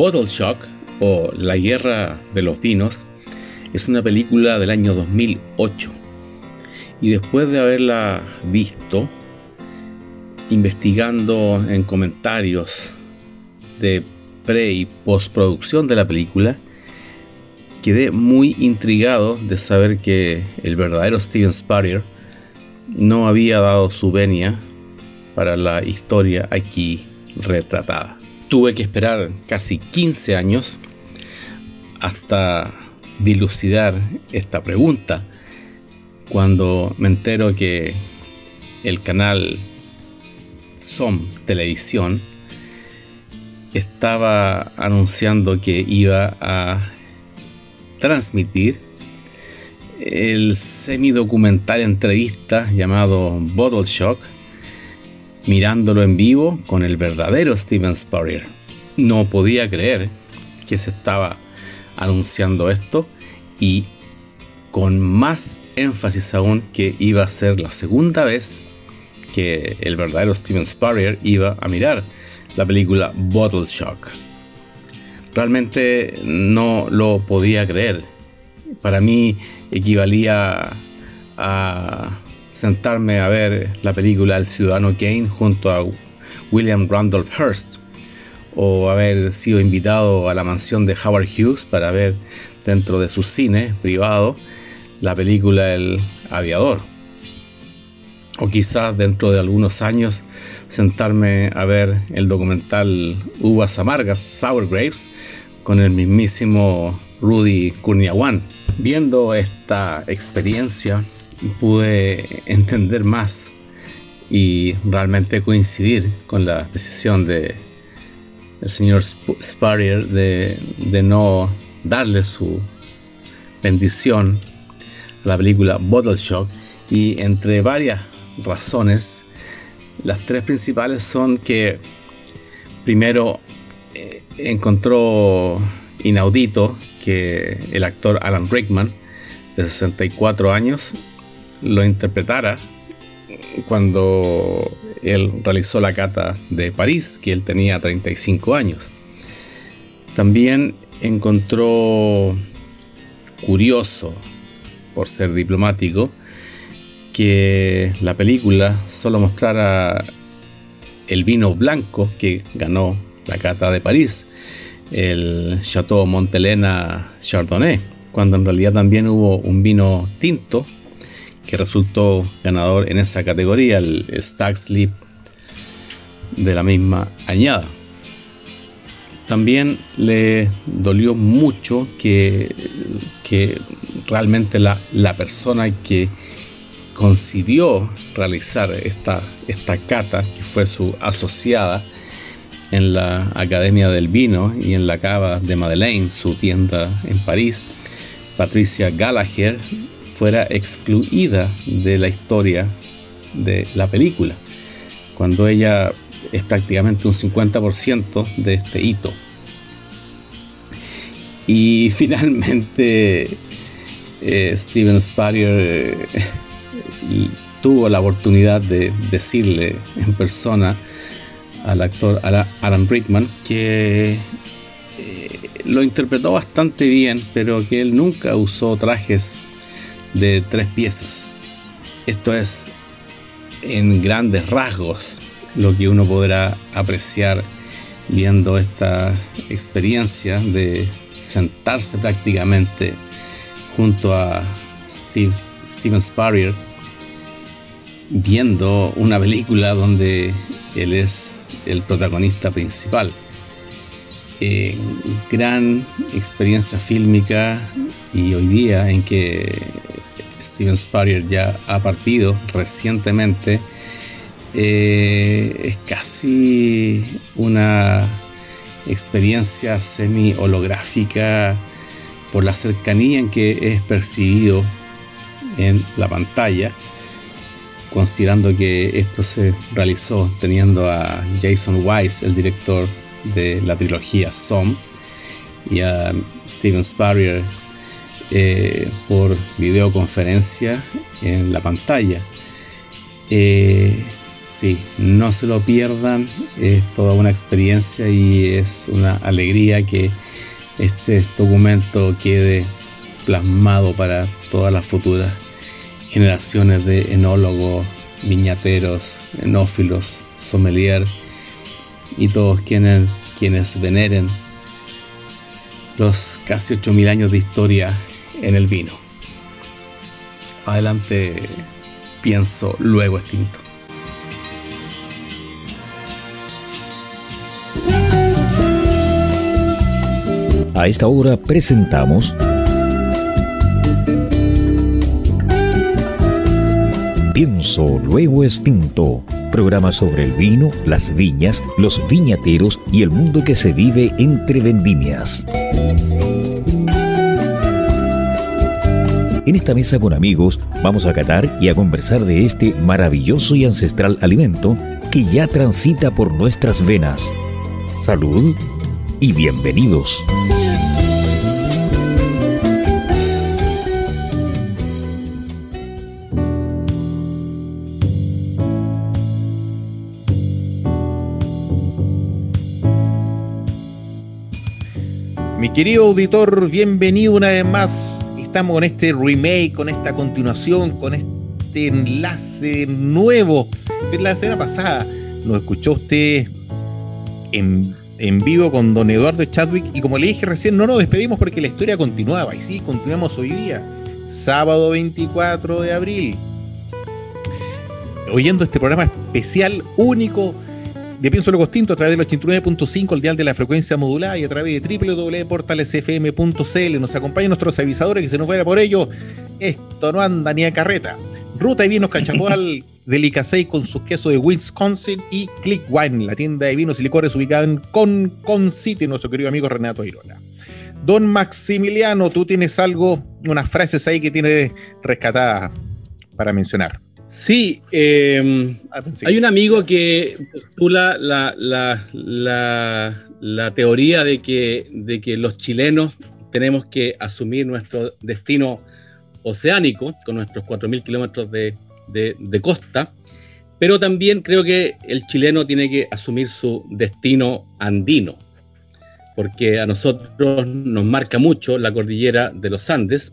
Bottle Shock o La Guerra de los Vinos es una película del año 2008 y después de haberla visto, investigando en comentarios de pre y postproducción de la película, quedé muy intrigado de saber que el verdadero Steven Spurrier no había dado su venia para la historia aquí retratada. Tuve que esperar casi 15 años hasta dilucidar esta pregunta cuando me entero que el canal SOM Televisión estaba anunciando que iba a transmitir el semidocumental entrevista llamado Bottle Shock, mirándolo en vivo con el verdadero Steven Spurrier. No podía creer que se estaba anunciando esto y con más énfasis aún que iba a ser la segunda vez que el verdadero Steven Spurrier iba a mirar la película Bottle Shock. Realmente no lo podía creer. Para mí equivalía a sentarme a ver la película El Ciudadano Kane junto a William Randolph Hearst o haber sido invitado a la mansión de Howard Hughes para ver dentro de su cine privado la película El Aviador. O quizás dentro de algunos años sentarme a ver el documental Uvas Amargas, Sour Grapes, con el mismísimo Rudy Kurniawan. Viendo esta experiencia pude entender más y realmente coincidir con la decisión de el señor Spurrier de, de no darle su bendición a la película Bottle Shock. Y entre varias razones las tres principales son que primero eh, encontró inaudito que el actor Alan Rickman de 64 años lo interpretara cuando él realizó la cata de París, que él tenía 35 años. También encontró curioso, por ser diplomático, que la película solo mostrara el vino blanco que ganó la cata de París, el Chateau Montelena Chardonnay, cuando en realidad también hubo un vino tinto que resultó ganador en esa categoría, el Stag Sleep de la misma añada. También le dolió mucho que, que realmente la, la, persona que concibió realizar esta, esta cata, que fue su asociada en la Academia del Vino y en la Cava de Madeleine, su tienda en París, Patricia Gallagher, fuera excluida de la historia de la película, cuando ella es prácticamente un 50% de este hito. Y finalmente eh, Steven Spurrier eh, tuvo la oportunidad de decirle en persona al actor Alan Rickman que eh, lo interpretó bastante bien, pero que él nunca usó trajes de tres piezas. Esto es en grandes rasgos lo que uno podrá apreciar viendo esta experiencia de sentarse prácticamente junto a Steve, Steven Spurrier viendo una película donde él es el protagonista principal. Eh, gran experiencia fílmica y hoy día en que Steven Spurrier ya ha partido recientemente, eh, es casi una experiencia semi holográfica por la cercanía en que es percibido en la pantalla, considerando que esto se realizó teniendo a Jason Weiss, el director de la trilogía Som, y a Steven Spurrier eh, por videoconferencia en la pantalla. Eh, Sí, no se lo pierdan, es toda una experiencia y es una alegría que este documento quede plasmado para todas las futuras generaciones de enólogos, viñateros, enófilos, sommelier y todos quienes, quienes veneren los casi 8.000 años de historia en el vino. Adelante, pienso, luego extinto. A esta hora presentamos Pienso Luego Extinto, programa sobre el vino, las viñas, los viñateros y el mundo que se vive entre vendimias. En esta mesa con amigos vamos a catar y a conversar de este maravilloso y ancestral alimento que ya transita por nuestras venas. Salud y bienvenidos. Mi querido auditor, bienvenido una vez más. Estamos con este remake, con esta continuación, con este enlace nuevo. La semana pasada nos escuchó usted en, en vivo con don Eduardo Chadwick y como le dije recién, no nos despedimos porque la historia continuaba y sí, continuamos hoy día, sábado 24 de abril, oyendo este programa especial, único, de Pienso Lo Extinto a través del 89.5, el dial de la frecuencia modulada y a través de www.portalesfm.cl. Nos acompañan nuestros avisadores que se nos fuera por ello. Esto no anda ni a carreta. Ruta y Vinos Cachapoal del Icasey con sus quesos de Wisconsin y Click Wine, la tienda de vinos y licores ubicada en Con City, nuestro querido amigo Renato Irola. Don Maximiliano, tú tienes algo, unas frases ahí que tienes rescatadas para mencionar. Sí, eh, hay un amigo que postula la, la, la, la, teoría de que, de que los chilenos tenemos que asumir nuestro destino oceánico con nuestros 4.000 kilómetros de, de, de, costa, pero también creo que el chileno tiene que asumir su destino andino, porque a nosotros nos marca mucho la cordillera de los Andes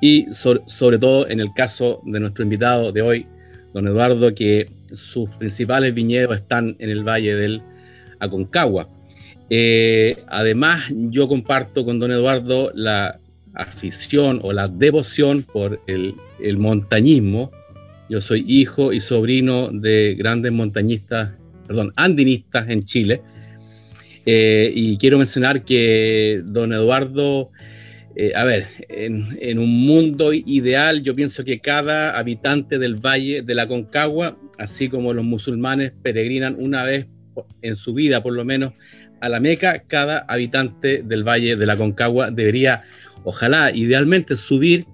y sobre, todo en el caso de nuestro invitado de hoy, don Eduardo, que sus principales viñedos están en el Valle del Aconcagua. Eh, además, yo comparto con don Eduardo la afición o la devoción por el, el montañismo. Yo soy hijo y sobrino de grandes montañistas, perdón, andinistas en Chile. Eh, y quiero mencionar que don Eduardo eh, a ver, en, en, un mundo ideal yo pienso que cada habitante del valle de la Concagua, así como los musulmanes peregrinan una vez en su vida por lo menos a la Meca, cada habitante del valle de la Concagua debería, ojalá, idealmente subir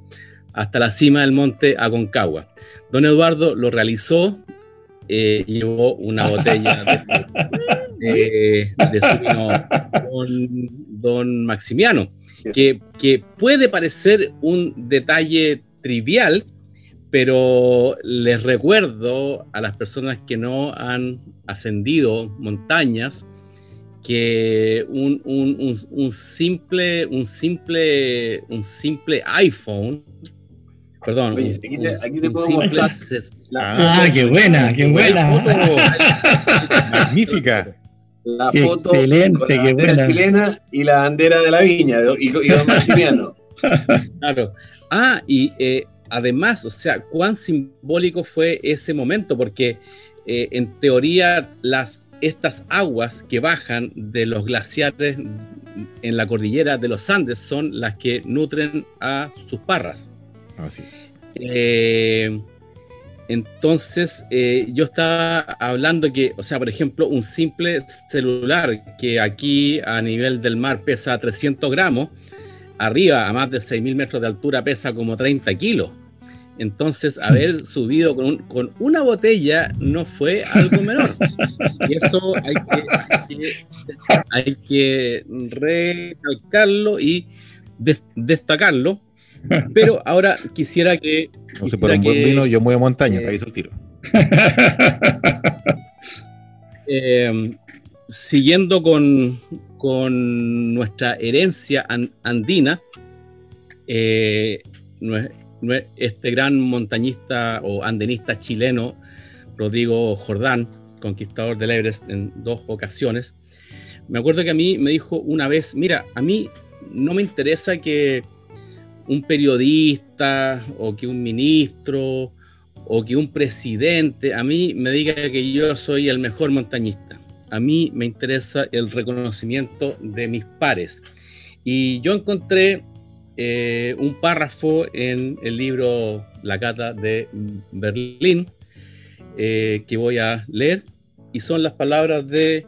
hasta la cima del monte Aconcagua. Don Eduardo lo realizó, eh, llevó una botella de, de, de su vino con don Maximiano que, que puede parecer un detalle trivial, pero les recuerdo a las personas que no han ascendido montañas que un, un, un, un, simple, un, simple, un simple iPhone, perdón, Oye, aquí te, aquí te puedo simple mostrar Ah, qué buena, qué buena. Magnífica. La Qué foto excelente, con la bandera buena. chilena y la bandera de la viña y, y don Maximiano. Claro. Ah, y eh, además, o sea, cuán simbólico fue ese momento, porque eh, en teoría las, estas aguas que bajan de los glaciares en la cordillera de los Andes son las que nutren a sus parras. Así es. Eh, entonces, eh, yo estaba hablando que, o sea, por ejemplo, un simple celular que aquí a nivel del mar pesa 300 gramos, arriba a más de 6.000 metros de altura pesa como 30 kilos. Entonces, haber subido con, un- con una botella no fue algo menor. Y eso hay que, hay que, hay que recalcarlo y des- destacarlo. Pero ahora quisiera que No sé, por un buen vino yo muevo montaña, eh, te aviso el tiro. Eh, siguiendo con, nuestra herencia andina, eh, este gran montañista o andenista chileno, Rodrigo Jordán, conquistador del Everest en dos ocasiones, me acuerdo que a mí me dijo una vez, mira, a mí no me interesa que un periodista o que un ministro o que un presidente a mí me diga que yo soy el mejor montañista. A mí me interesa el reconocimiento de mis pares. Y yo encontré eh, un párrafo en el libro La Cata de Berlín eh, que voy a leer y son las palabras de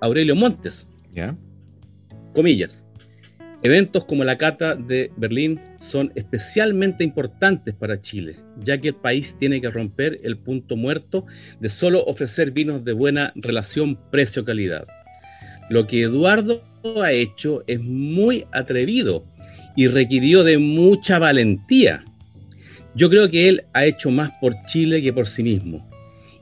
Aurelio Montes. ¿Ya? Comillas. Eventos como la Cata de Berlín son especialmente importantes para Chile, ya que el país tiene que romper el punto muerto de solo ofrecer vinos de buena relación precio-calidad. Lo que Eduardo ha hecho es muy atrevido y requirió de mucha valentía. Yo creo que él ha hecho más por Chile que por sí mismo.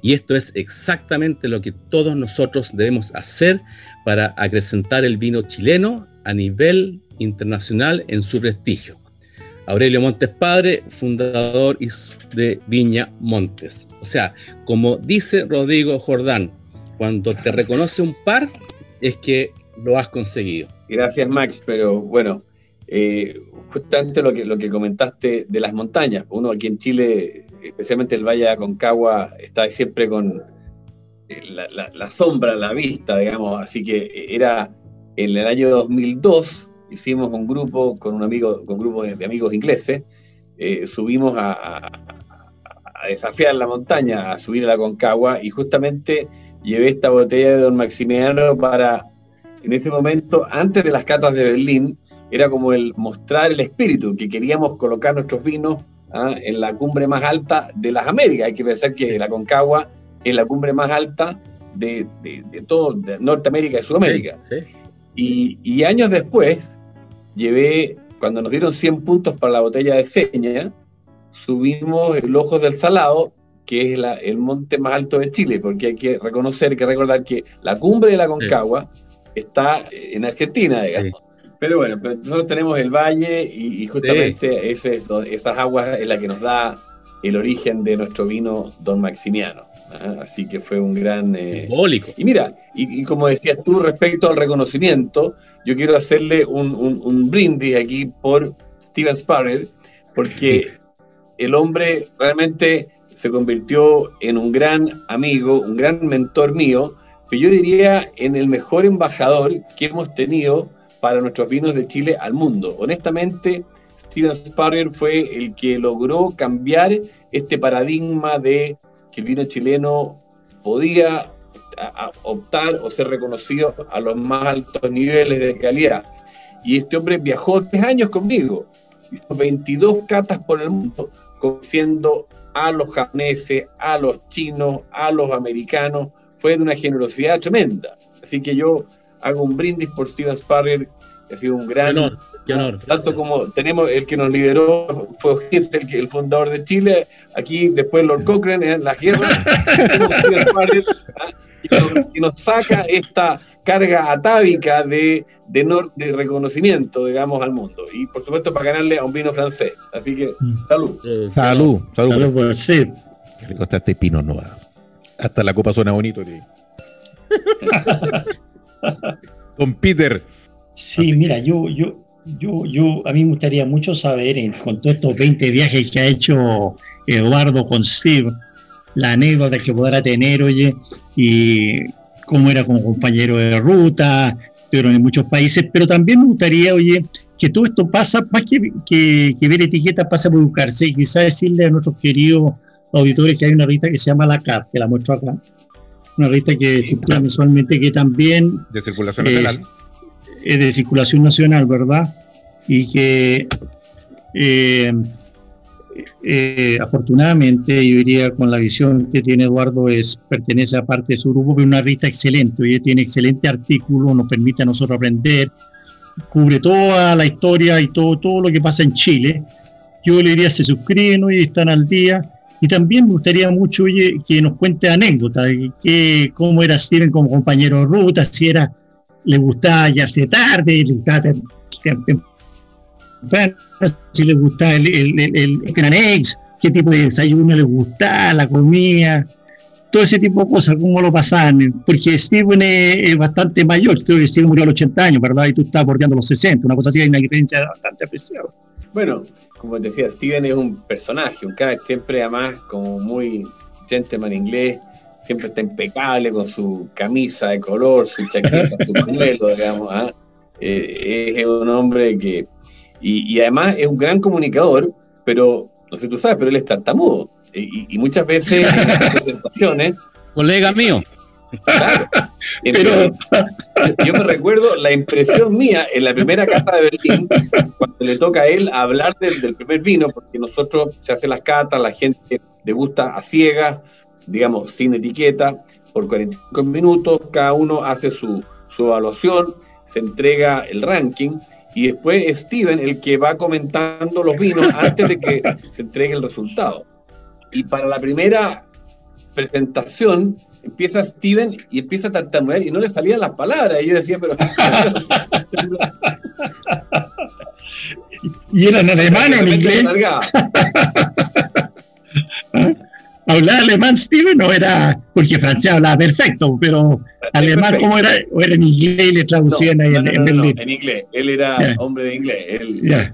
Y esto es exactamente lo que todos nosotros debemos hacer para acrecentar el vino chileno a nivel internacional en su prestigio. Aurelio Montes Padre, fundador de Viña Montes. O sea, como dice Rodrigo Jordán, cuando te reconoce un par, es que lo has conseguido. Gracias, Max, pero bueno, eh, justamente lo que, lo que comentaste de las montañas. Uno aquí en Chile, especialmente el Valle de Aconcagua, está siempre con eh, la, la sombra, la vista, digamos, así que era en el año 2002 hicimos un grupo con un amigo, con un grupo de, amigos ingleses, eh, subimos a, desafiar la montaña, a subir a la Concagua, y justamente llevé esta botella de Don Maximiano para, en ese momento, antes de las catas de Berlín, era como el mostrar el espíritu, que queríamos colocar nuestros vinos ¿ah? en la cumbre más alta de las Américas. Hay que pensar que la Concagua es la cumbre más alta de, todo de Norteamérica y Sudamérica. Y, años después, llevé, cuando nos dieron 100 puntos para la botella de seña, subimos el Ojos del Salado, que es el monte más alto de Chile, porque hay que reconocer, que recordar que la cumbre de la Concagua está en Argentina, digamos. Pero bueno, nosotros tenemos el valle y, justamente esas aguas es la que nos da el origen de nuestro vino Don Maximiano. ¿ah? Así que fue un gran... Eh... Y mira, y, como decías tú respecto al reconocimiento, yo quiero hacerle un, brindis aquí por Steven Sparrow, porque el hombre realmente se convirtió en un gran amigo, un gran mentor mío, que yo diría en el mejor embajador que hemos tenido para nuestros vinos de Chile al mundo. Honestamente, Steven Sparrow fue el que logró cambiar este paradigma de que el vino chileno podía optar o ser reconocido a los más altos niveles de calidad. Y este hombre viajó tres años conmigo, hizo 22 catas por el mundo, conociendo a los japoneses, a los chinos, a los americanos. Fue de una generosidad tremenda. Así que yo hago un brindis por Steven Sparrer, que ha sido un gran tanto como tenemos el que nos lideró fue el, el fundador de Chile, aquí después Lord Cochrane en la guerra, y, nos, saca esta carga atávica de, de, reconocimiento, digamos, al mundo. Y por supuesto para ganarle a un vino francés. Así que, mm. salud. salud, salud. salud sí. le costaste Pino Nueva. Hasta la copa suena bonito. Don Peter. Sí, mira, yo, yo, yo, yo, a mí me gustaría mucho saber, con todos estos 20 viajes que ha hecho Eduardo con Steve, la anécdota que podrá tener, oye, y cómo era como compañero de ruta, pero en muchos países, pero también me gustaría, oye, que todo esto pasa, más que, que, ver etiquetas, pasa por buscarse, y quizás decirle a nuestros queridos auditores que hay una revista que se llama La CAP, que la muestro acá, una revista que circula mensualmente, que también... De circulación nacional de circulación nacional, ¿verdad? Y que eh, eh, afortunadamente, yo diría con la visión que tiene Eduardo, es, pertenece a parte de su grupo, pero una revista excelente, ella tiene excelente artículo, nos permite a nosotros aprender, cubre toda la historia y todo, todo lo que pasa en Chile. Yo le diría, se suscriben y están al día Y también me gustaría mucho oye, que nos cuente anécdotas, que, cómo era Steven como compañero de ruta, si era, le gustaba hallarse tarde, le gustaba si le gustaba el, el, el, el qué tipo de desayuno le gustaba, la comida, todo ese tipo de cosas, cómo lo pasaban. Porque Steven es, bastante mayor, creo que Steven murió a los 80 años, ¿verdad? Y tú estás bordeando los 60, una cosa así, hay una diferencia bastante apreciable. Bueno, como decía, Steven es un personaje, un cara siempre además como muy gentleman inglés, siempre está impecable con su camisa de color, su chaqueta, su pañuelo, digamos. ¿ah? Eh, es un hombre que... Y, además es un gran comunicador, pero, no sé tú sabes, pero él es tartamudo. Y, muchas veces en las presentaciones... Colega mío. Claro. yo me recuerdo la impresión mía en la primera cata de Berlín, cuando le toca a él hablar del, primer vino, porque nosotros se hace las catas, la gente le gusta a ciegas, digamos, sin etiqueta, por 45 minutos, cada uno hace su, su evaluación, se entrega el ranking y después es Steven el que va comentando los vinos antes de que se entregue el resultado. Y para la primera presentación, empieza Steven y empieza a tartamudear y no le salían las palabras. Y yo decía, pero. ¿Y era en alemán o en inglés? ¿Hablaba alemán Steven o era.? Porque francés hablaba perfecto, pero alemán, ¿cómo era? ¿O era en inglés y le traducían ahí en, en, no, en inglés. Él era hombre de inglés. Él,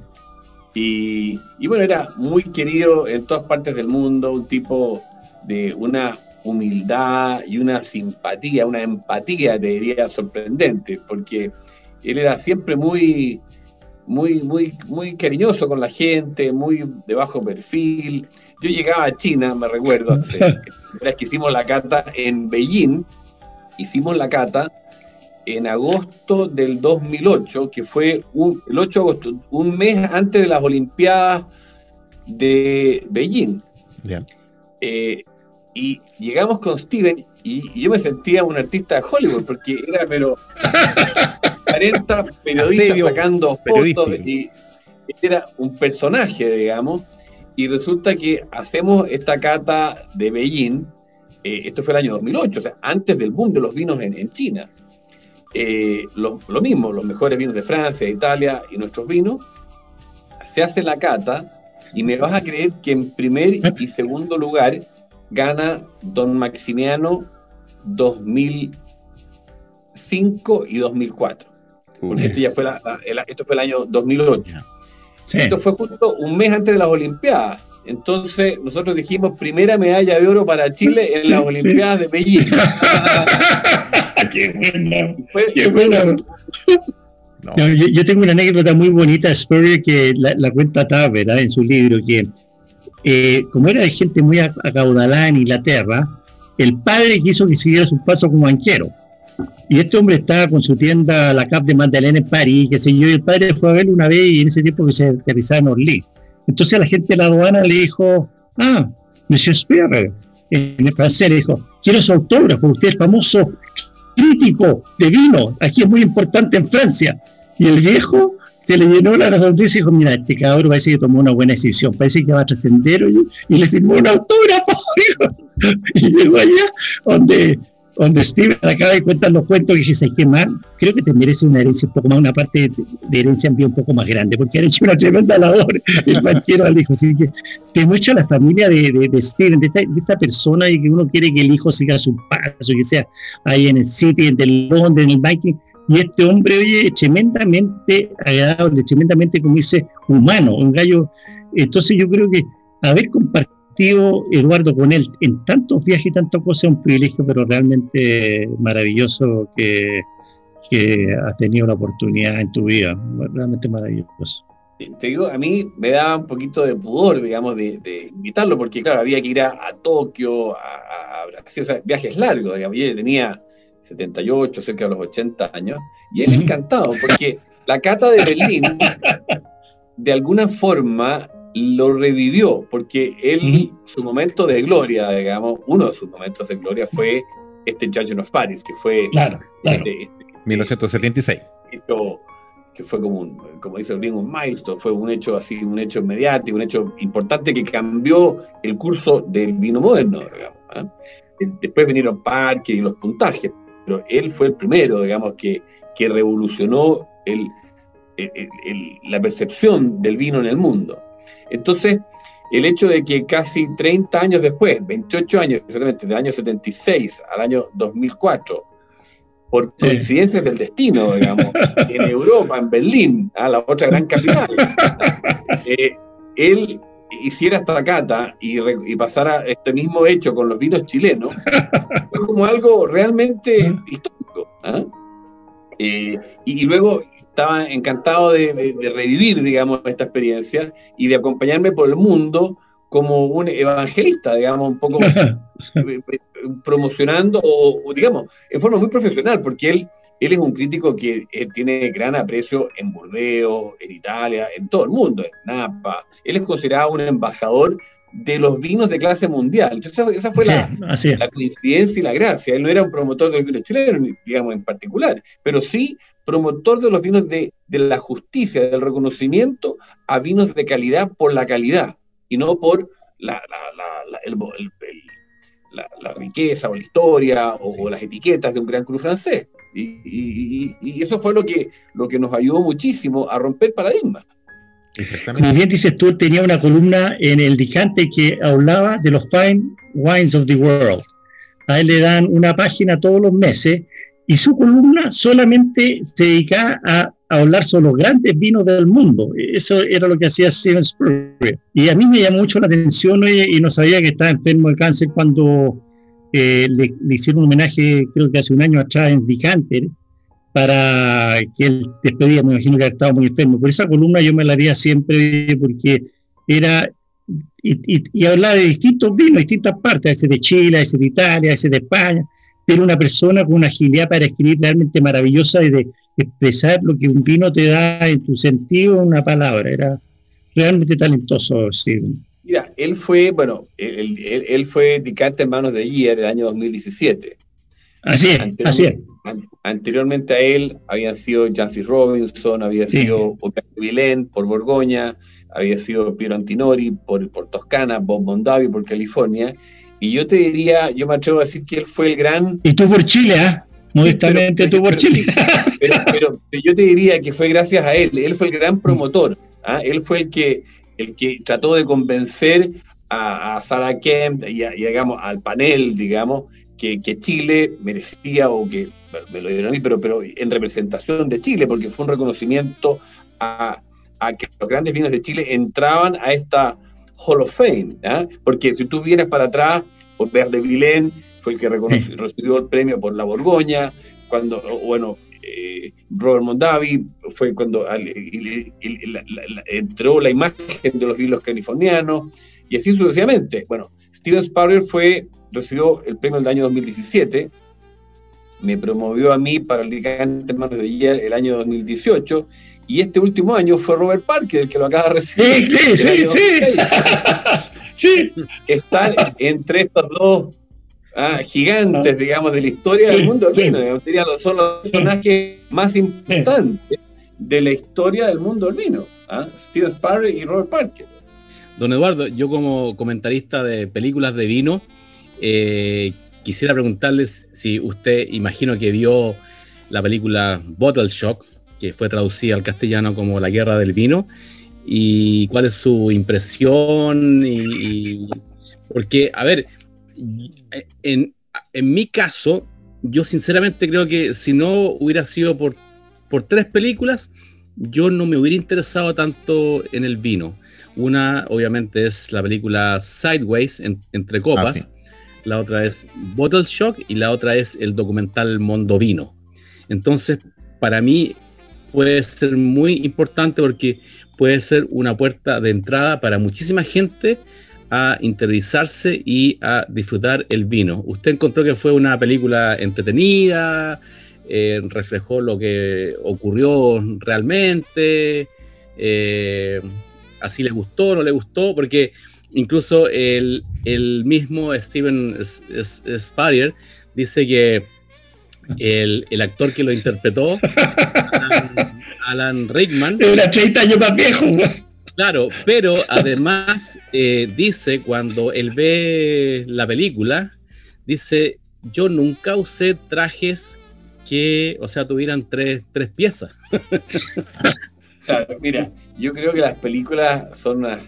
y, y bueno, era muy querido en todas partes del mundo, un tipo de una humildad y una simpatía, una empatía, te diría, sorprendente, porque él era siempre muy, muy, muy, muy cariñoso con la gente, muy de bajo perfil. Yo llegaba a China, me recuerdo, la que hicimos la cata en Beijing, hicimos la cata en agosto del 2008, que fue un, el 8 de agosto, un mes antes de las Olimpiadas de Beijing. Eh, y llegamos con Steven y, yo me sentía un artista de Hollywood porque era pero 40 periodistas sacando fotos y era un personaje, digamos, y resulta que hacemos esta cata de Beijing, eh, esto fue el año 2008, o sea, antes del boom de los vinos en, China. Eh, lo, lo, mismo, los mejores vinos de Francia, de Italia y nuestros vinos, se hace la cata y me vas a creer que en primer y segundo lugar gana Don Maximiano 2005 y 2004. Porque esto ya fue, esto fue el año 2008. Esto fue justo un mes antes de las Olimpiadas. Entonces nosotros dijimos primera medalla de oro para Chile en las Olimpiadas de Beijing. qué buena. yo, tengo una anécdota muy bonita, Spurrier, que la, la cuenta ¿verdad? en su libro, que eh, como era de gente muy acaudalada en Inglaterra, el padre quiso que siguiera su paso como banquero. Y este hombre estaba con su tienda, la Cap de Magdalena en París, que sé yo, y el padre fue a verlo una vez y en ese tiempo que se aterrizaba en Orly. Entonces a la gente de la aduana le dijo, ah, Monsieur Spear, en el francés le dijo, quiero su autógrafo, usted es famoso crítico de vino, aquí es muy importante en Francia. Y el viejo se le llenó la sonrisa y dijo, mira, este cabrón parece que tomó una buena decisión, parece que va a trascender y, le firmó un autógrafo. y llegó allá donde, donde Steven acaba de contar los cuentos y dice, ¿qué más? Creo que te merece una herencia un poco más, una parte de, herencia en un poco más grande, porque ha hecho una tremenda labor el banquero al hijo. Así que te muestra la familia de, de, Steven, de esta, persona y que uno quiere que el hijo siga su paso, que sea ahí en el City, en el Londres, en el banking y este hombre, oye, tremendamente agradable, tremendamente, como dice, humano, un gallo. Entonces yo creo que haber compartido, Eduardo, con él en tantos viajes y tantas cosas es un privilegio, pero realmente maravilloso que, que has tenido la oportunidad en tu vida. Realmente maravilloso. Te digo, a mí me da un poquito de pudor, digamos, de, invitarlo, porque, claro, había que ir a, Tokio, a, Brasil, o sea, viajes largos, digamos, y tenía 78, cerca de los 80 años, y él encantado, porque la cata de Berlín, de alguna forma, lo revivió, porque él, su momento de gloria, digamos, uno de sus momentos de gloria fue este Judge of Paris, que fue claro, 1976. Este, que fue como un, como dice el un milestone, fue un hecho así, un hecho mediático, un hecho importante que cambió el curso del vino moderno, digamos. ¿ah? Después vinieron Parker y los puntajes, pero él fue el primero, digamos, que, que revolucionó el, la percepción del vino en el mundo. Entonces, el hecho de que casi 30 años después, 28 años exactamente, del año 76 al año 2004, por coincidencias del destino, digamos, en Europa, en Berlín, a la otra gran capital, eh, él hiciera esta cata y, pasara este mismo hecho con los vinos chilenos, fue como algo realmente histórico. ¿ah? Eh, y, luego estaba encantado de, revivir, digamos, esta experiencia y de acompañarme por el mundo como un evangelista, digamos, un poco eh, eh, promocionando, o, digamos, en forma muy profesional, porque él, él es un crítico que eh, tiene gran aprecio en Burdeos, en Italia, en todo el mundo, en Napa. Él es considerado un embajador de los vinos de clase mundial. Entonces, esa fue la, la, coincidencia y la gracia. Él no era un promotor de los vinos chilenos, digamos, en particular, pero sí promotor de los vinos de, de la justicia, del reconocimiento a vinos de calidad por la calidad y no por la, la, riqueza o la historia o, las etiquetas de un gran cruz francés. Y, eso fue lo que, lo que nos ayudó muchísimo a romper paradigmas. Como bien dices tú, tenía una columna en el Dicante que hablaba de los fine wines of the world. A él le dan una página todos los meses y su columna solamente se dedicaba a hablar sobre los grandes vinos del mundo. Eso era lo que hacía Steven Spurrier. Y a mí me llamó mucho la atención y no sabía que estaba enfermo de cáncer cuando eh, le, hicieron un homenaje, creo que hace un año atrás, en Vicanter, para que él despedía, me imagino que estaba muy enfermo. Por esa columna yo me la haría siempre porque era y, y, hablaba de distintos vinos, distintas partes, ese de Chile, ese de Italia, ese de España, pero una persona con una agilidad para escribir realmente maravillosa y de expresar lo que un vino te da en tu sentido en una palabra. Era realmente talentoso, Steven. Mira, él fue, bueno, él, él, fue Dicante en manos de Gier el año 2017. Así es, así es. Anteriormente a él habían sido Jancy Robinson, había sido Vilén por Borgoña, había sido Piero Antinori por, por Toscana, Bob Mondavi por California. Y yo te diría, yo me atrevo a decir que él fue el gran. Y tú por Chile, ¿ah? Modestamente tú por Chile. Pero, yo te diría que fue gracias a él. Él fue el gran promotor. ¿ah? Él fue el que, el que trató de convencer a, Sarah Kemp y, digamos, al panel, digamos, que, Chile merecía, o que me lo dieron a mí, pero, pero en representación de Chile, porque fue un reconocimiento a, que los grandes vinos de Chile entraban a esta Hall of Fame. ¿ah? Porque si tú vienes para atrás, por de Vilén, fue el que recibió el premio por la Borgoña, cuando, bueno, eh, Robert Mondavi fue cuando entró la imagen de los vinos californianos, y así sucesivamente. Bueno, Steven Sparrow fue, recibió el premio del año 2017, me promovió a mí para el Licante Manos de ayer el año 2018, y este último año fue Robert Parker el que lo acaba de recibir. Sí, sí, sí, sí. Están entre estos dos ah, gigantes, digamos, de la historia del mundo del vino. son los personajes más importantes de la historia del mundo del vino. ¿ah? Steven Sparrow y Robert Parker. Don Eduardo, yo como comentarista de películas de vino, eh, quisiera preguntarles si usted, imagino que vio la película Bottle Shock, que fue traducida al castellano como La Guerra del Vino, y cuál es su impresión, y, porque, a ver, en, en, mi caso, yo sinceramente creo que si no hubiera sido por, por tres películas, yo no me hubiera interesado tanto en el vino. Una, obviamente, es la película Sideways, entre copas. Ah, la otra es Bottle Shock y la otra es el documental Mondo Vino. Entonces, para mí puede ser muy importante porque puede ser una puerta de entrada para muchísima gente a interiorizarse y a disfrutar el vino. ¿Usted encontró que fue una película entretenida? Eh, ¿Reflejó lo que ocurrió realmente? Eh, ¿Así le gustó no le gustó? Porque incluso el, mismo Steven Spurrier dice que el, actor que lo interpretó Alan Rickman. Era 30 años más viejo, Claro, pero además eh, dice cuando él ve la película, dice, yo nunca usé trajes que, o sea, tuvieran tres, tres piezas. Claro, mira, yo creo que las películas son unas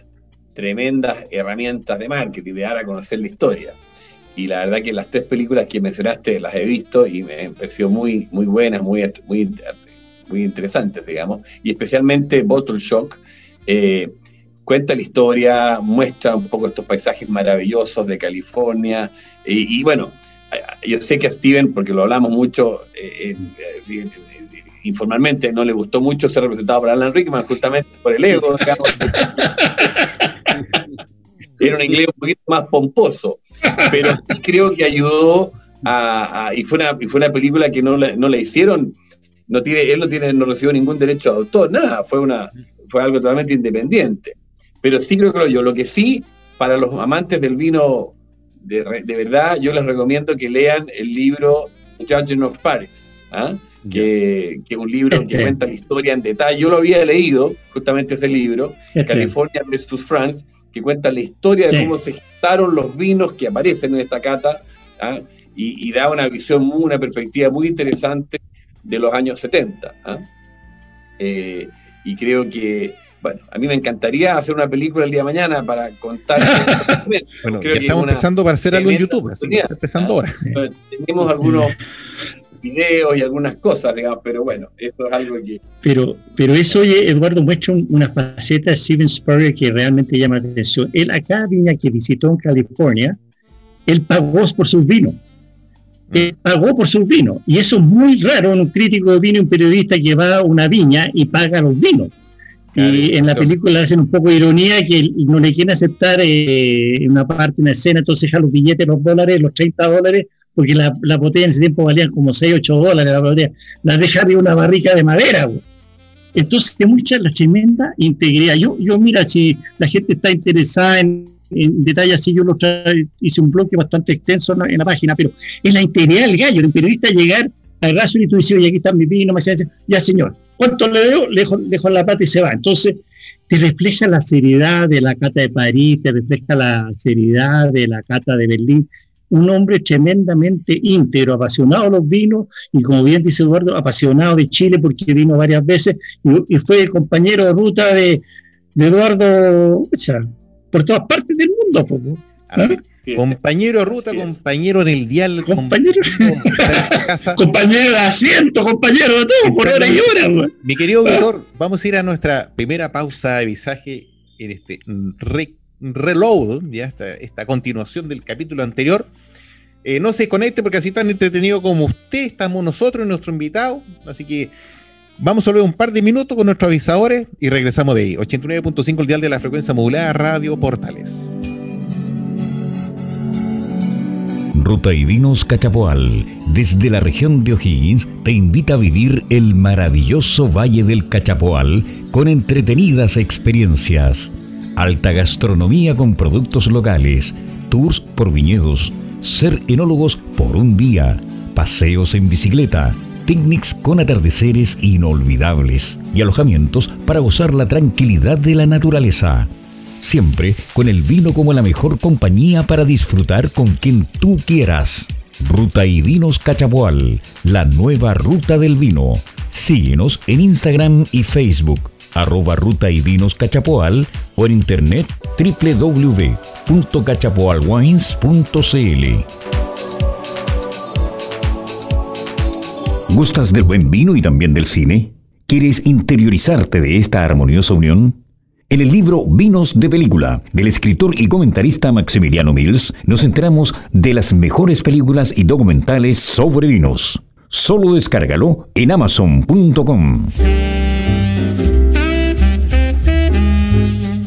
tremendas herramientas de marketing, de dar a conocer la historia. Y la verdad que las tres películas que mencionaste las he visto y me han parecido muy, muy buenas, muy, muy, muy interesantes, digamos. Y especialmente Bottle Shock, eh, cuenta la historia, muestra un poco estos paisajes maravillosos de California. Y, bueno, yo sé que a Steven, porque lo hablamos mucho eh, informalmente, no le gustó mucho ser representado por Alan Rickman, justamente por el ego, Era un inglés un poquito más pomposo, pero sí creo que ayudó a, y, fue una, y fue una película que no, no la hicieron, no tiene, él no, tiene, no recibió ningún derecho de autor, nada, fue, una, fue algo totalmente independiente. Pero sí creo que yo, lo que sí, para los amantes del vino de, verdad, yo les recomiendo que lean el libro Judging of Paris, ¿ah? Que, es un libro que este. cuenta la historia en detalle. Yo lo había leído, justamente ese libro, este. California vs. France, que cuenta la historia de cómo se gestaron los vinos que aparecen en esta cata ¿ah? y, da una visión, una perspectiva muy interesante de los años 70. ¿ah? Eh, y creo que, bueno, a mí me encantaría hacer una película el día de mañana para contar. bueno, creo estamos empezando para hacer algo en YouTube, así empezando ahora. Tenemos algunos videos y algunas cosas, digamos, pero bueno, esto es algo que... Pero, pero eso, oye, Eduardo, muestra una faceta de Steven Spurrier que realmente llama la atención. Él acá, viña que visitó en California, él pagó por sus vinos. Él pagó por sus vinos. Y eso es muy raro en un crítico de vino, un periodista que va a una viña y paga los vinos. y en la película hacen un poco de ironía que no le quieren aceptar eh, una parte, una escena, entonces deja los billetes, los dólares, los 30 dólares, porque la, la botella en ese tiempo valían como 6, 8 dólares la botella, la deja de una barrica de madera. Entonces te muestra la tremenda integridad. Yo, yo mira, si la gente está interesada en, detalles así, yo lo hice un bloque bastante extenso en la, página, pero es la integridad del gallo, del periodista llegar al raso y tú dices, oye, aquí está mi vino, me ya señor, ¿cuánto le debo? Le dejo, la plata y se va. Entonces, te refleja la seriedad de la cata de París, te refleja la seriedad de la cata de Berlín, un hombre tremendamente íntegro, apasionado de los vinos y como bien dice Eduardo, apasionado de Chile porque vino varias veces y, fue compañero de ruta de, Eduardo por todas partes del mundo. ¿Ah? Compañero de ruta, compañero en el dial, compañero, compañero de asiento, compañero de todo, por hora y hora. Mi querido auditor, vamos a ir a nuestra primera pausa de visaje en este reload, ya esta, esta continuación del capítulo anterior. Eh, no se conecte porque así tan entretenido como usted, estamos nosotros y nuestro invitado. Así que vamos a volver un par de minutos con nuestros avisadores y regresamos de ahí. 89.5 el dial de la frecuencia modulada Radio Portales. Ruta y Vinos Cachapoal, desde la región de O'Higgins, te invita a vivir el maravilloso Valle del Cachapoal con entretenidas experiencias alta gastronomía con productos locales, tours por viñedos, ser enólogos por un día, paseos en bicicleta, picnics con atardeceres inolvidables y alojamientos para gozar la tranquilidad de la naturaleza. Siempre con el vino como la mejor compañía para disfrutar con quien tú quieras. Ruta y Vinos Cachapoal, la nueva ruta del vino. Síguenos en Instagram y Facebook arroba ruta y vinos cachapoal en internet www.cachapoalwines.cl. ¿Gustas del buen vino y también del cine? ¿Quieres interiorizarte de esta armoniosa unión? En el libro Vinos de Película, del escritor y comentarista Maximiliano Mills, nos enteramos de las mejores películas y documentales sobre vinos. Solo descárgalo en amazon.com.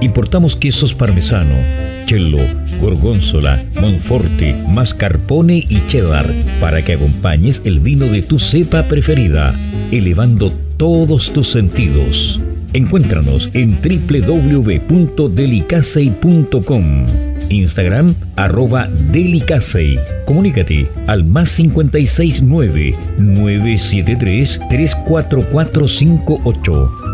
Importamos quesos parmesano, cello, gorgonzola, monforte, mascarpone y cheddar para que acompañes el vino de tu cepa preferida, elevando todos tus sentidos. Encuéntranos en www.delicasey.com. Instagram arroba Delicasey. Comunícate al más 569 973 34458.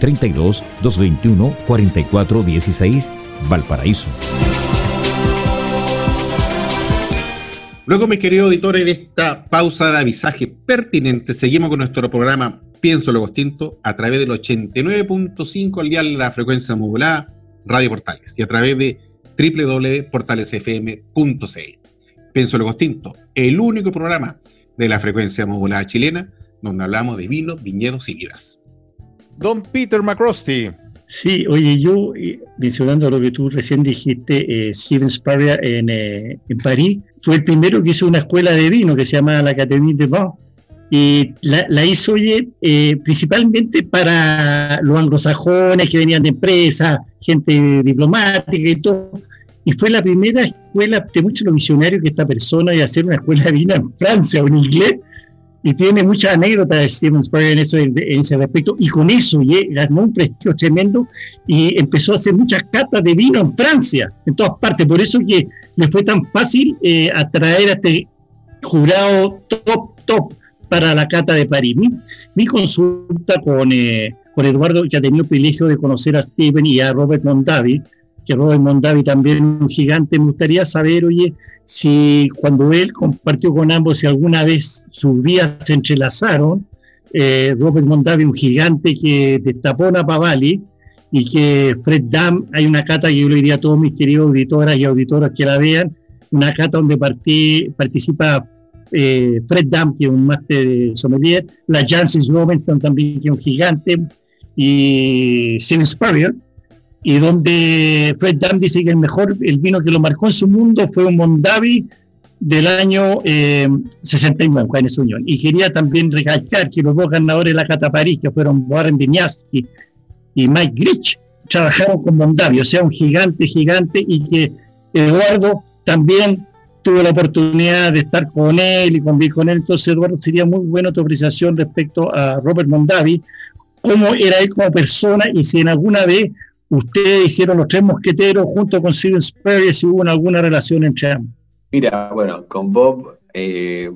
32 221 44 16 Valparaíso. Luego, mis queridos auditores, de esta pausa de avisaje pertinente, seguimos con nuestro programa Pienso Luego Tinto a través del 89.5 al de la frecuencia modulada Radio Portales y a través de www.portalesfm.cl. Pienso Luego Tinto, el único programa de la frecuencia modulada chilena donde hablamos de vino, viñedos y vidas. Don Peter McCrosty. Sí, oye, yo eh, mencionando lo que tú recién dijiste, eh, Steven eh, en, París fue el primero que hizo una escuela de vino que se llama la Académie de Vin. Y la, hizo, oye, principalmente para los anglosajones que venían de empresas, gente diplomática y todo. Y fue la primera escuela de muchos los visionarios que esta persona iba hacer una escuela de vino en Francia o en inglés y tiene muchas anécdotas de Steven Spurrier en, eso, en ese respecto, y con eso ganó un prestigio tremendo y empezó a hacer muchas catas de vino en Francia, en todas partes, por eso que le fue tan fácil eh, atraer a este jurado top, top para la cata de París. Mi, consulta con, eh, con Eduardo, que ha tenido el privilegio de conocer a Steven y a Robert Mondavi, que Robert Mondavi también un gigante, me gustaría saber, oye, si cuando él compartió con ambos, si alguna vez sus vías se entrelazaron, eh, Robert Mondavi, un gigante que destapó a Pavali, y que Fred Dam, hay una cata que yo le diría a todos mis queridos auditoras y auditoras que la vean, una cata donde participa eh, Fred Dam, que es un máster de sommelier, la Jancis Robinson también, que es un gigante, y Steven Spurrier, y donde Fred Dam dice que el mejor, el vino que lo marcó en su mundo fue un Mondavi del año eh, 69, Juanes Unión. Y quería también recalcar que los dos ganadores de la Cata París, que fueron Warren Viñaski y Mike Grich, trabajaron con Mondavi, o sea, un gigante, gigante, y que Eduardo también tuvo la oportunidad de estar con él y convivir con él. Entonces, Eduardo, sería muy buena tu apreciación respecto a Robert Mondavi, cómo era él como persona y si en alguna vez ustedes hicieron los tres mosqueteros junto con Steven Spurrier, si hubo alguna relación entre ambos. Mira, bueno, con Bob eh,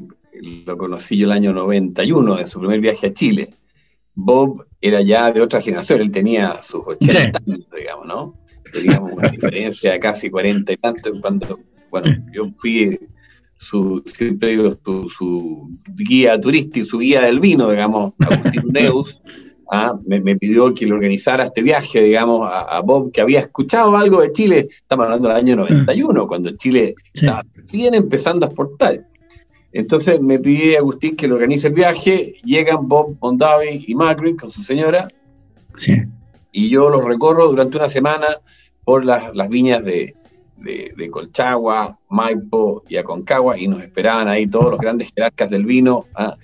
lo conocí yo el año 91, en su primer viaje a Chile. Bob era ya de otra generación, él tenía sus 80 años, digamos, ¿no? Teníamos una diferencia de casi 40 y tanto cuando, bueno, yo fui su, siempre digo, su, guía turístico, su guía del vino, digamos, Agustín Neus, ¿ah? me, pidió que le organizara este viaje, digamos, a, Bob, que había escuchado algo de Chile, estamos hablando del año 91, mm. cuando Chile estaba bien empezando a exportar. Entonces me pide Agustín que le organice el viaje, llegan Bob, Mondavi y Magritte con su señora, y yo los recorro durante una semana por las, viñas de, Colchagua, Maipo y Aconcagua, y nos esperaban ahí todos los grandes jerarcas del vino ¿ah?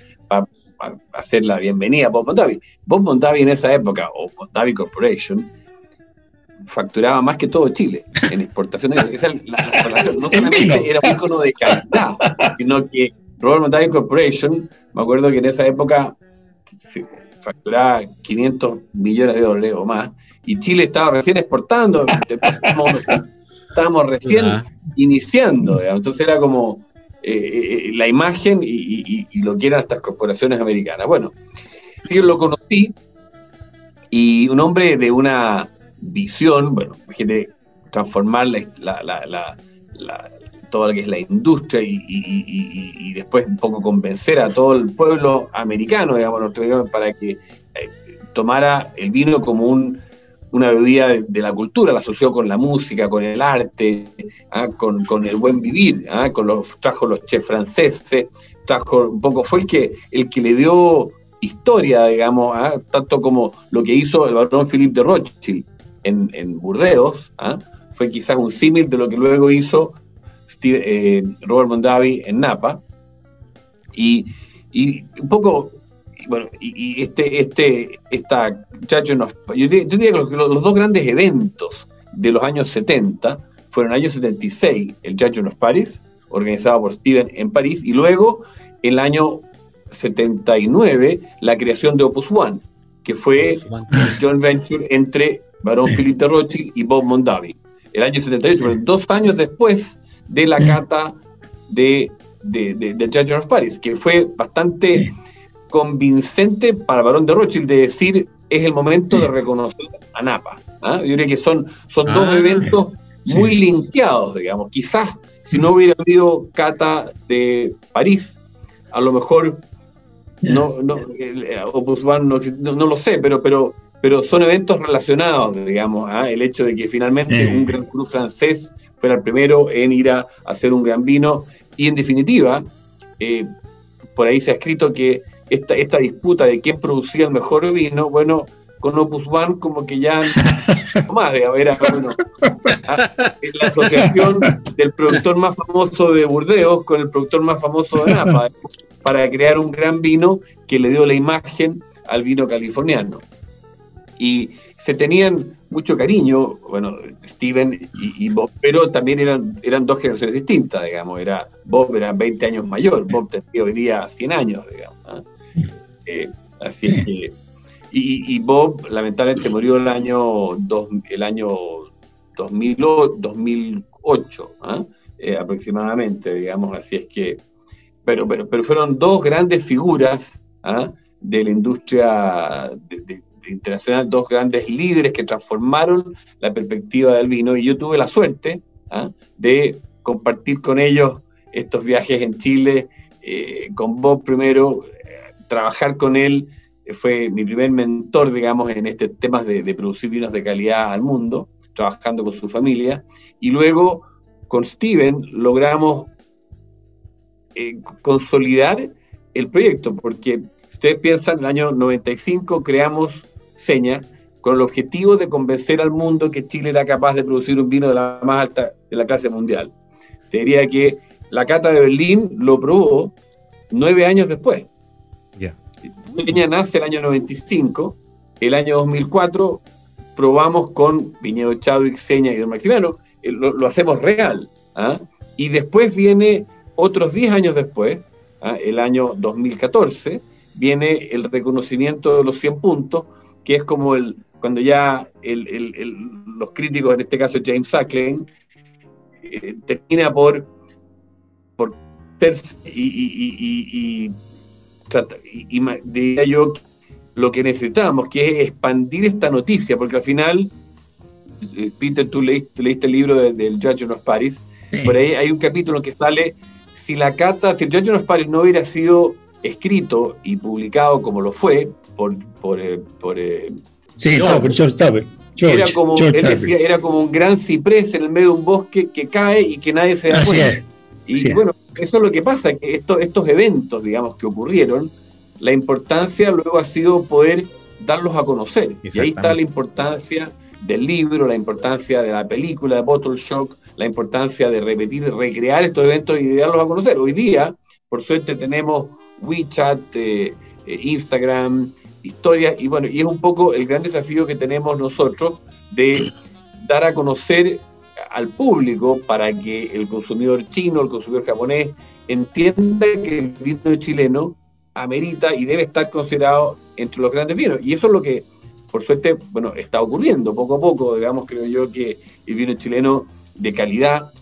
Hacer la bienvenida a Bob Mondavi. Bob Mondavi en esa época, o Mondavi Corporation, facturaba más que todo Chile en exportaciones. no solamente era un icono de calidad, sino que Robert Mondavi Corporation, me acuerdo que en esa época facturaba 500 millones de dólares o más, y Chile estaba recién exportando, estábamos, recién iniciando, entonces era como eh, eh, la imagen y, lo que eran estas corporaciones americanas. Bueno, sí, lo conocí y un hombre de una visión, bueno, imagínate transformar la, toda lo que es la industria y, después un poco convencer a todo el pueblo americano, digamos, para que eh, tomara el vino como un, una bebida de, la cultura, la asoció con la música, con el arte, ¿ah? con, el buen vivir, ¿ah? con los, trajo los chefs franceses, trajo un poco, fue el que, el que le dio historia, digamos, ¿ah? tanto como lo que hizo el barón Philippe de Rothschild en, Burdeos, fue quizás un símil de lo que luego hizo eh, Robert Mondavi en Napa. Y, y un poco bueno, y, este, este, esta Judgment yo, diría, que los, dos grandes eventos de los años 70 fueron el año 76, el Judgment of Paris, organizado por Steven en París, y luego el año 79, la creación de Opus One, que fue joint venture entre Barón Philippe de Rothschild y Bob Mondavi. El año 78, dos años después de la cata de, de, de, of Paris, que fue bastante convincente para Barón de Rothschild de decir es el momento de reconocer a Napa. ¿ah? Yo diría que son, son dos ah, eventos muy linkeados, digamos. Quizás si no hubiera habido Cata de París, a lo mejor no, no, Opus One no, lo sé, pero, pero, pero son eventos relacionados, digamos, ¿ah? el hecho de que finalmente un gran club francés fuera el primero en ir a, hacer un gran vino y en definitiva, eh, por ahí se ha escrito que esta, esta disputa de quién producía el mejor vino, bueno, con Opus One como que ya más de haber bueno, la asociación del productor más famoso de Burdeos con el productor más famoso de Napa para crear un gran vino que le dio la imagen al vino californiano. Y se tenían mucho cariño, bueno, Steven y, Bob, pero también eran, eran dos generaciones distintas, digamos. Era, Bob era 20 años mayor, Bob tenía hoy día 100 años, digamos. Eh, así es que. Y, Bob, lamentablemente, se murió el año, el año 2008, ¿ah? eh, aproximadamente, digamos. Así es que. Pero, pero, pero fueron dos grandes figuras ¿ah? de la industria internacional, dos grandes líderes que transformaron la perspectiva del vino. Y yo tuve la suerte ¿ah? de compartir con ellos estos viajes en Chile, eh, con Bob primero trabajar con él eh, fue mi primer mentor, digamos, en este temas de, producir vinos de calidad al mundo, trabajando con su familia. Y luego con Steven logramos eh, consolidar el proyecto, porque ustedes piensan, en el año 95 creamos Seña con el objetivo de convencer al mundo que Chile era capaz de producir un vino de la más alta de la clase mundial. Te diría que la Cata de Berlín lo probó nueve años después. Peña nace el año 95, el año 2004 probamos con Viñedo Chadwick, Seña y Don Maximiano, eh, lo, hacemos real. ¿ah? Y después viene, otros 10 años después, ¿ah? el año 2014, viene el reconocimiento de los 100 puntos, que es como el, cuando ya los críticos, en este caso James Suckling, eh, termina por, por y, diría yo lo que necesitamos, que es expandir esta noticia, porque al final, eh, Peter, tú leíste, leíste el libro del Judge of Paris, por ahí hay un capítulo que sale, si la cata, si el Judge of Paris no hubiera sido escrito y publicado como lo fue, por... por, eh, por eh, sí, por George era como, decía, era como un gran ciprés en el medio de un bosque que cae y que nadie se da cuenta. Y bueno, eso es lo que pasa, que estos eventos, digamos, que ocurrieron, la importancia luego ha sido poder darlos a conocer. Y ahí está la importancia del libro, la importancia de la película de Bottle Shock, la importancia de repetir, recrear estos eventos y de darlos a conocer. Hoy día, por suerte, tenemos WeChat, eh, eh, Instagram, historias, y bueno, y es un poco el gran desafío que tenemos nosotros de dar a conocer al público para que el consumidor chino, el consumidor japonés, entienda que el vino chileno amerita y debe estar considerado entre los grandes vinos. Y eso es lo que, por suerte, bueno, está ocurriendo poco a poco. Digamos, creo yo que el vino chileno de calidad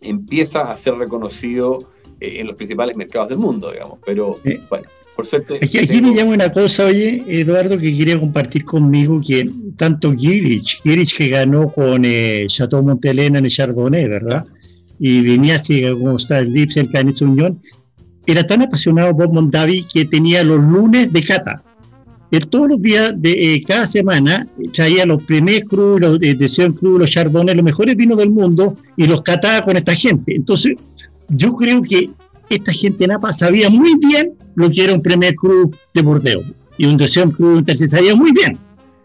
empieza a ser reconocido eh, en los principales mercados del mundo, digamos. Pero, bueno, por suerte. Aquí, me llama una cosa, oye, Eduardo, que quería compartir conmigo, que tanto Girich, Girich que ganó con eh, Chateau Montelena en el Chardonnay, ¿verdad? Y venía así, como está el Dips, el Canis Unión, era tan apasionado Bob Mondavi que tenía los lunes de cata. él todos los días de eh, cada semana traía los primeros cruz, los de, de Cruz, los Chardonnay, los mejores vinos del mundo y los cataba con esta gente. Entonces, yo creo que esta gente en Napa sabía muy bien lo que era un Premier Cruz de Bordeaux y un Deuxième Cruz, entonces sabía muy bien.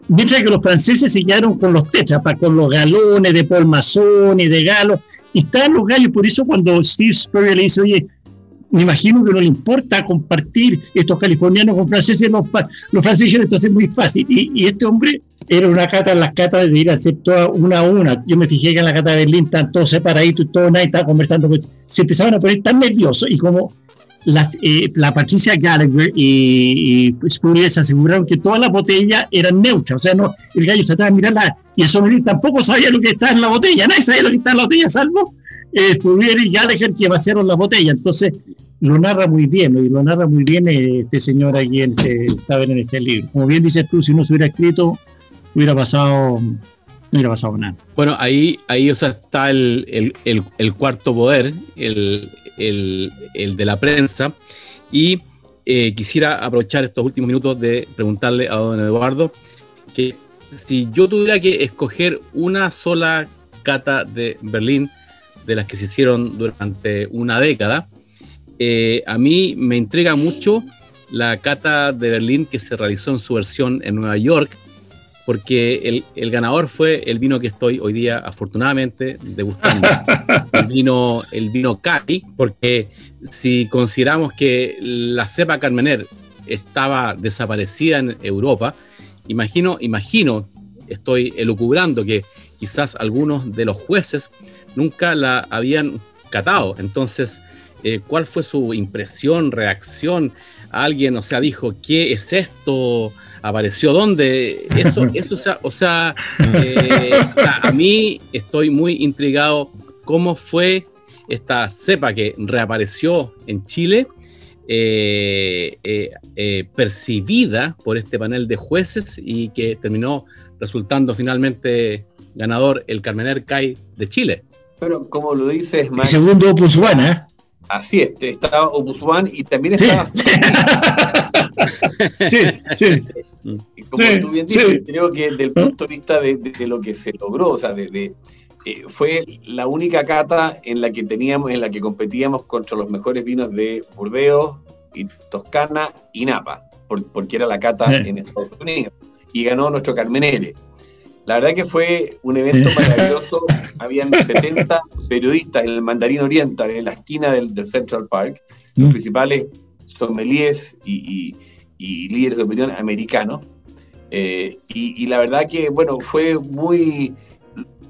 Mientras que los franceses se quedaron con los tetrapas, con los galones de Paul Masson y de Galo, y estaban los gallos, por eso cuando Steve Spurrier le dice, oye, me imagino que no le importa compartir estos californianos con franceses, los, los franceses, entonces es muy fácil. Y, este hombre era una cata, las catas de ir a hacer toda una a una. Yo me fijé que en la cata de Berlín están todos separaditos y todo, nadie estaba conversando. Se empezaban a poner tan nerviosos y como las, eh, la Patricia Gallagher y, y Spurrier se aseguraron que todas las botellas eran neutras, o sea, no, el gallo trataba de mirarla y el sommelier tampoco sabía lo que estaba en la botella, nadie sabía lo que estaba en la botella, salvo eh, Spurrier y Gallagher que vaciaron la botella. Entonces, lo narra muy bien, y lo narra muy bien este señor aquí en este, en este libro. Como bien dices tú, si no se hubiera escrito, hubiera pasado, no hubiera pasado nada. Bueno, ahí, ahí o sea, está el, el, el, cuarto poder, el, de la prensa, y eh, quisiera aprovechar estos últimos minutos de preguntarle a don Eduardo que si yo tuviera que escoger una sola cata de Berlín, de las que se hicieron durante una década, eh, a mí me entrega mucho la cata de Berlín que se realizó en su versión en Nueva York, porque el, ganador fue el vino que estoy hoy día afortunadamente degustando, el vino, el vino Cati, porque si consideramos que la cepa Carmener estaba desaparecida en Europa, imagino, imagino, estoy elucubrando que quizás algunos de los jueces nunca la habían catado, entonces eh, cuál fue su impresión, reacción. Alguien, o sea, dijo, ¿qué es esto? ¿Apareció dónde? Eso, eso o sea, eh, o sea, a mí estoy muy intrigado cómo fue esta cepa que reapareció en Chile, eh, percibida por este panel de jueces y que terminó resultando finalmente ganador el Carmener CAI de Chile. Pero como lo dices, Mike, segundo Opus One, Así es, estaba One y también estaba. Sí, sí. sí. Como tú bien dices, creo que desde el punto de vista de, lo que se logró, o sea, de, eh, fue la única cata en la que teníamos, en la que competíamos contra los mejores vinos de Burdeos, y Toscana y Napa, porque era la cata en Estados Unidos. Y ganó nuestro Carmenere. La verdad que fue un evento maravilloso. Habían 70 periodistas en el Mandarín Oriental, en la esquina del, Central Park, los mm. principales sommeliers y, líderes de opinión americanos. Eh, y, la verdad que, bueno, fue muy...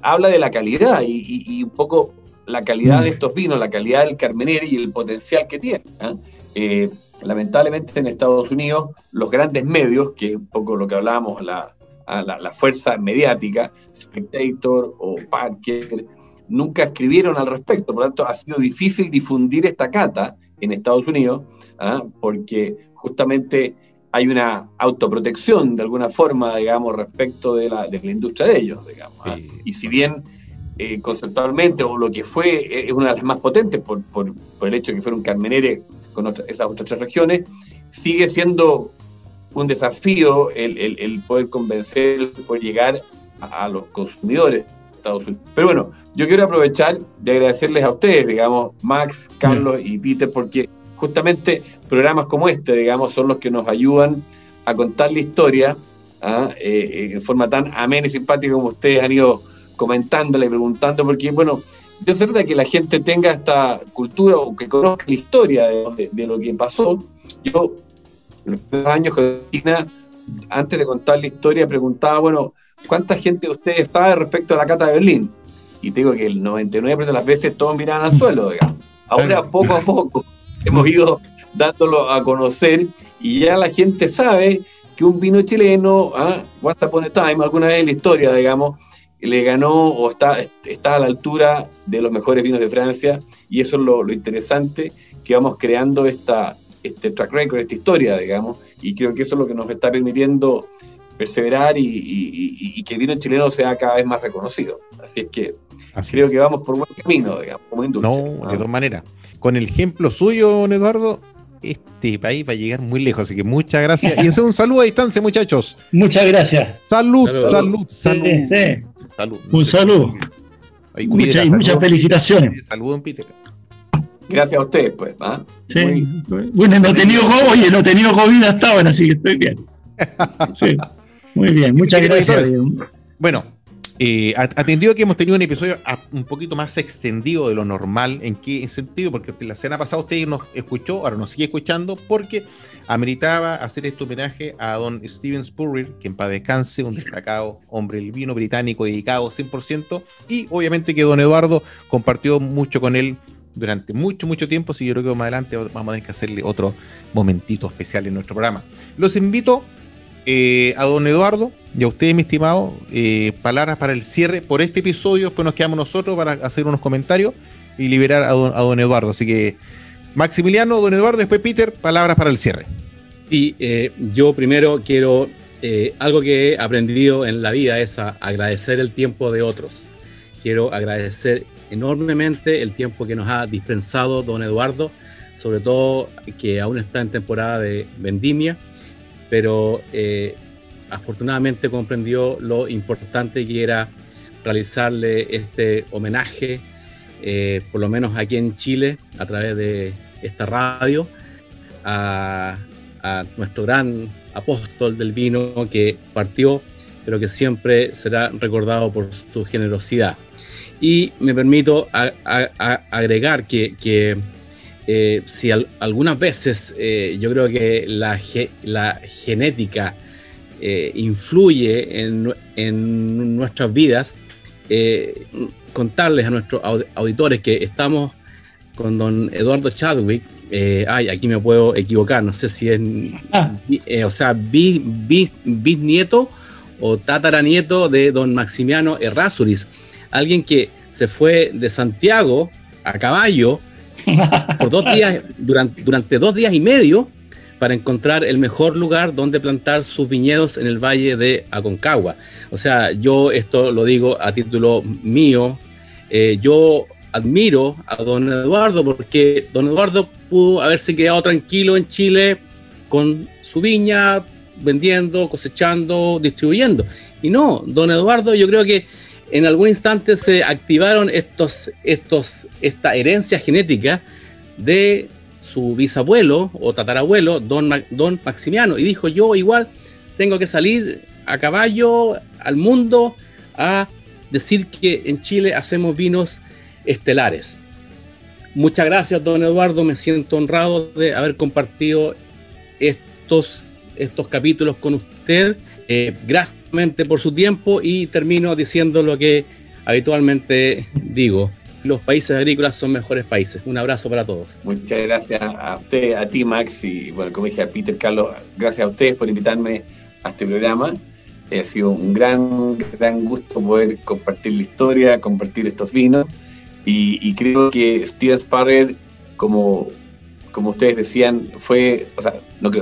Habla de la calidad y, un poco la calidad de mm. estos vinos, la calidad del Carmenere y el potencial que tiene. ¿ah? Eh, lamentablemente en Estados Unidos, los grandes medios, que es un poco lo que hablábamos la, a la, fuerza mediática, Spectator o Parker, nunca escribieron al respecto. Por lo tanto, ha sido difícil difundir esta cata en Estados Unidos, ¿ah? porque justamente hay una autoprotección de alguna forma, digamos, respecto de la, de la industria de ellos, digamos. ¿ah? Y si bien eh, conceptualmente, o lo que fue, eh, es una de las más potentes por, por, por el hecho de que fuera un Carmenere con esas otras tres regiones, sigue siendo un desafío el, poder convencer, poder llegar a, los consumidores de Estados Unidos. Pero bueno, yo quiero aprovechar de agradecerles a ustedes, digamos, Max, Carlos y Peter, porque justamente programas como este, digamos, son los que nos ayudan a contar la historia ¿ah? eh, eh, en forma tan amena y simpática como ustedes han ido comentándola y preguntando, porque, bueno, yo sé que la gente tenga esta cultura o que conozca la historia de, de lo que pasó. Yo los años que antes de contar la historia, preguntaba, bueno, ¿cuánta gente de ustedes sabe respecto a la Cata de Berlín? Y te digo que el 99% de las veces todos miran al suelo, digamos. Ahora, poco a poco, hemos ido dándolo a conocer y ya la gente sabe que un vino chileno, ¿ah? Once Upon Time, alguna vez en la historia, digamos, le ganó o está, está a la altura de los mejores vinos de Francia y eso es lo, lo interesante, que vamos creando esta, este track record, esta historia, digamos, y creo que eso es lo que nos está permitiendo perseverar y, que el vino chileno sea cada vez más reconocido. Así es que creo que vamos por buen camino, digamos, como industria. No, de todas maneras. Con el ejemplo suyo, don Eduardo, este país va a llegar muy lejos. Así que muchas gracias. Y es un saludo a distancia, muchachos. Muchas gracias. Salud, salud, salud. salud. Un saludo. y muchas felicitaciones. Saludos, Peter. Gracias a ustedes, pues. ¿ah? Sí. Bueno, no he tenido COVID, no he tenido COVID hasta ahora, así que estoy bien. Sí. Muy bien, muchas gracias. Bueno, eh, atendido que hemos tenido un episodio un poquito más extendido de lo normal, ¿en qué sentido? Porque la semana pasada usted nos escuchó, ahora nos sigue escuchando, porque ameritaba hacer este homenaje a don Steven Spurrier, que en paz descanse, un destacado hombre del vino británico dedicado 100%, y obviamente que don Eduardo compartió mucho con él durante mucho, mucho tiempo, así yo creo que más adelante vamos a tener que hacerle otro momentito especial en nuestro programa. Los invito eh, a don Eduardo y a usted, mi estimado, eh, palabras para el cierre por este episodio. Después nos quedamos nosotros para hacer unos comentarios y liberar a don, Eduardo. Así que, Maximiliano, don Eduardo, después Peter, palabras para el cierre. Y eh, yo primero quiero, algo que he aprendido en la vida es agradecer el tiempo de otros. Quiero agradecer enormemente el tiempo que nos ha dispensado don Eduardo, sobre todo que aún está en temporada de vendimia pero eh, afortunadamente comprendió lo importante que era realizarle este homenaje, eh, por lo menos aquí en Chile, a través de esta radio, a, nuestro gran apóstol del vino que partió, pero que siempre será recordado por su generosidad. Y me permito agregar que eh, si algunas veces eh, yo creo que la, la genética eh, influye en, nuestras vidas, contarles a nuestros auditores que estamos con don Eduardo Chadwick, ay, aquí me puedo equivocar, no sé si es, ah. o sea, bisnieto o tataranieto de don Maximiano Errázuriz, alguien que se fue de Santiago a caballo, por dos días, durante, durante dos días y medio, para encontrar el mejor lugar donde plantar sus viñedos en el valle de Aconcagua. O sea, yo esto lo digo a título mío. Eh, yo admiro a don Eduardo porque don Eduardo pudo haberse quedado tranquilo en Chile con su viña, vendiendo, cosechando, distribuyendo. Y no, don Eduardo yo creo que en algún instante se activaron estos, estos, esta herencia genética de su bisabuelo o tatarabuelo, don, don Maximiano, y dijo, yo igual tengo que salir a caballo al mundo a decir que en Chile hacemos vinos estelares. Muchas gracias, don Eduardo, me siento honrado de haber compartido estos, estos capítulos con usted. Eh, gracias por su tiempo y termino diciendo lo que habitualmente digo. Los países agrícolas son mejores países. Un abrazo para todos. Muchas gracias a usted, a ti Max y bueno, como dije a Peter Carlos, gracias a ustedes por invitarme a este programa. Ha sido un gran, gran gusto poder compartir la historia, compartir estos vinos y, creo que Steven Sparrer, como, como ustedes decían, fue, o sea,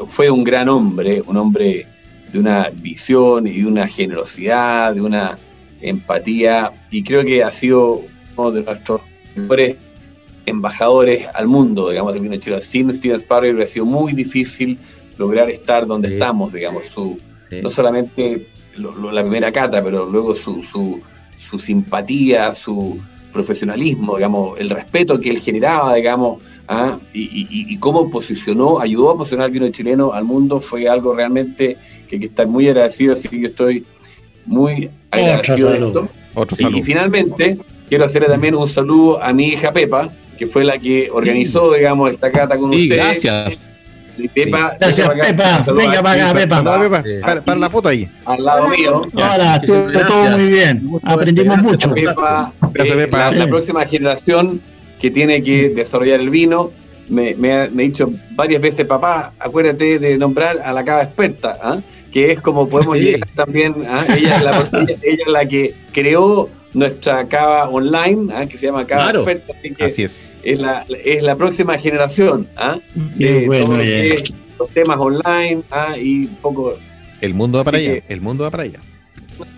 fue un gran hombre, un hombre de una visión y de una generosidad, de una empatía, y creo que ha sido uno de nuestros mejores embajadores al mundo, digamos, de vino chile. Sin Steven Sparrow ha sido muy difícil lograr estar donde estamos, digamos, su, no solamente la primera cata, pero luego su, su, su simpatía, su profesionalismo, digamos, el respeto que él generaba, digamos, ¿ah? y, y, cómo posicionó, ayudó a posicionar el vino chileno al mundo, fue algo realmente que hay que estar muy agradecido, así que yo estoy muy agradecido de esto. y, finalmente, quiero hacerle también un saludo a mi hija Pepa, que fue la que organizó, digamos, esta cata con sí, ustedes. Gracias. Y Pepa, gracias, Pepa. Venga para acá, Pepa. Para, la foto ahí. Al lado mío. Hola, estuvo todo muy bien. Aprendimos mucho. Pepa, gracias, eh, Pepa. La, próxima generación que tiene que desarrollar el vino me, me, ha, dicho varias veces, papá, acuérdate de nombrar a la cava experta. ¿ah? Que es como podemos llegar también, ¿ah? ella, es la, ella, es la que creó nuestra cava online, ¿ah? que se llama Cava Experta, así, es. Es la, es la próxima generación ¿ah? de bueno, los temas online ¿ah? y un poco... El mundo va para allá, el mundo va para allá.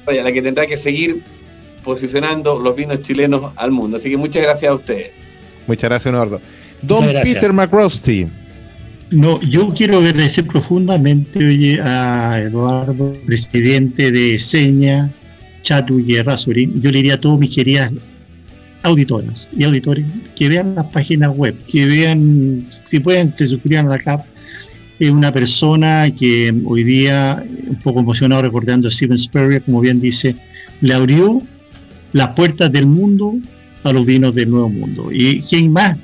La que tendrá que seguir posicionando los vinos chilenos al mundo. Así que muchas gracias a ustedes. Muchas gracias, Eduardo. Don Peter McRosty. No, yo quiero agradecer profundamente a Eduardo, presidente de Seña, Chadwick y Rasurin. Yo le diría a todos mis queridas auditoras y auditores que vean las páginas web, que vean, si pueden, se suscriban a la CAP. Es una persona que hoy día, un poco emocionado recordando a Steven Spurrier, como bien dice, le abrió las puertas del mundo a los vinos del Nuevo Mundo. ¿Y quién más?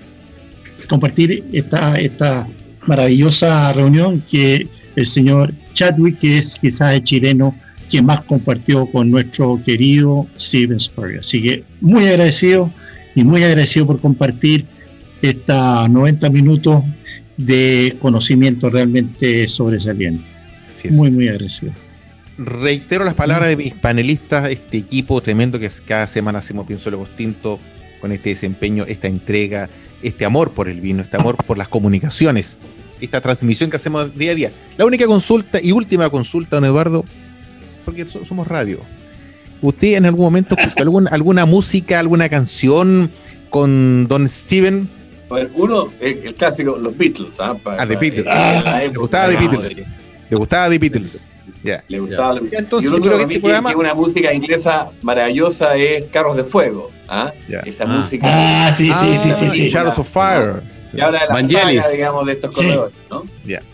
Compartir esta, esta maravillosa reunión que el señor Chadwick, que es quizás el chileno que más compartió con nuestro querido Steven Spurrier. Así que muy agradecido y muy agradecido por compartir estos 90 minutos de conocimiento realmente sobresaliente. Muy, muy agradecido. Reitero las palabras de mis panelistas, este equipo tremendo que cada semana hacemos Pienso Lo Tinto con este desempeño, esta entrega, este amor por el vino, este amor por las comunicaciones, esta transmisión que hacemos día a día. La única consulta y última consulta, don Eduardo, porque somos radio. ¿Usted en algún momento escuchó alguna, alguna música, alguna canción con Don Steven? uno, el clásico, los Beatles. ¿ah? ah, The Beatles. le gustaba The Beatles. Le gustaba The Beatles. Ya. Le gustaba Entonces, yo creo que este programa. una música inglesa maravillosa es Carros de Fuego. ¿ah? Esa ah. música. Ah, sí, sí, sí, sí. sí, of Fire. Y habla de la saga, digamos, de estos corredores, ¿no?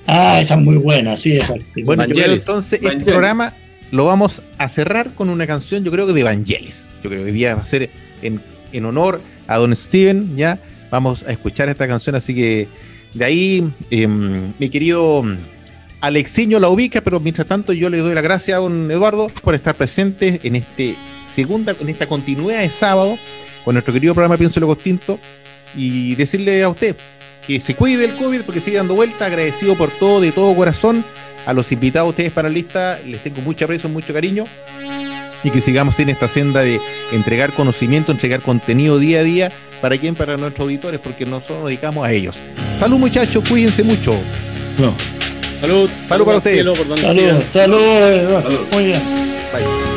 Ah, esa es muy buena, sí, esa. Bueno, yo creo entonces este programa lo vamos a cerrar con una canción, yo creo que de Evangelis. Yo creo que hoy día va a ser en, en honor a Don Steven, ¿ya? Vamos a escuchar esta canción, así que de ahí, em, mi querido Alexiño la ubica, pero mientras tanto yo le doy la gracia a don Eduardo por estar presente en este segunda, en esta continuidad de sábado con nuestro querido programa Pienso lo Costinto y decirle a usted que se cuide del COVID porque sigue dando vuelta, agradecido por todo, de todo corazón a los invitados, ustedes panelistas, les tengo mucho aprecio, mucho cariño y que sigamos en esta senda de entregar conocimiento, entregar contenido día a día. ¿Para quién? Para nuestros auditores, porque nosotros nos dedicamos a ellos. Salud muchachos, cuídense mucho. Salud. Salud, para ustedes. Salud, salud, salud. Muy bien. Bye.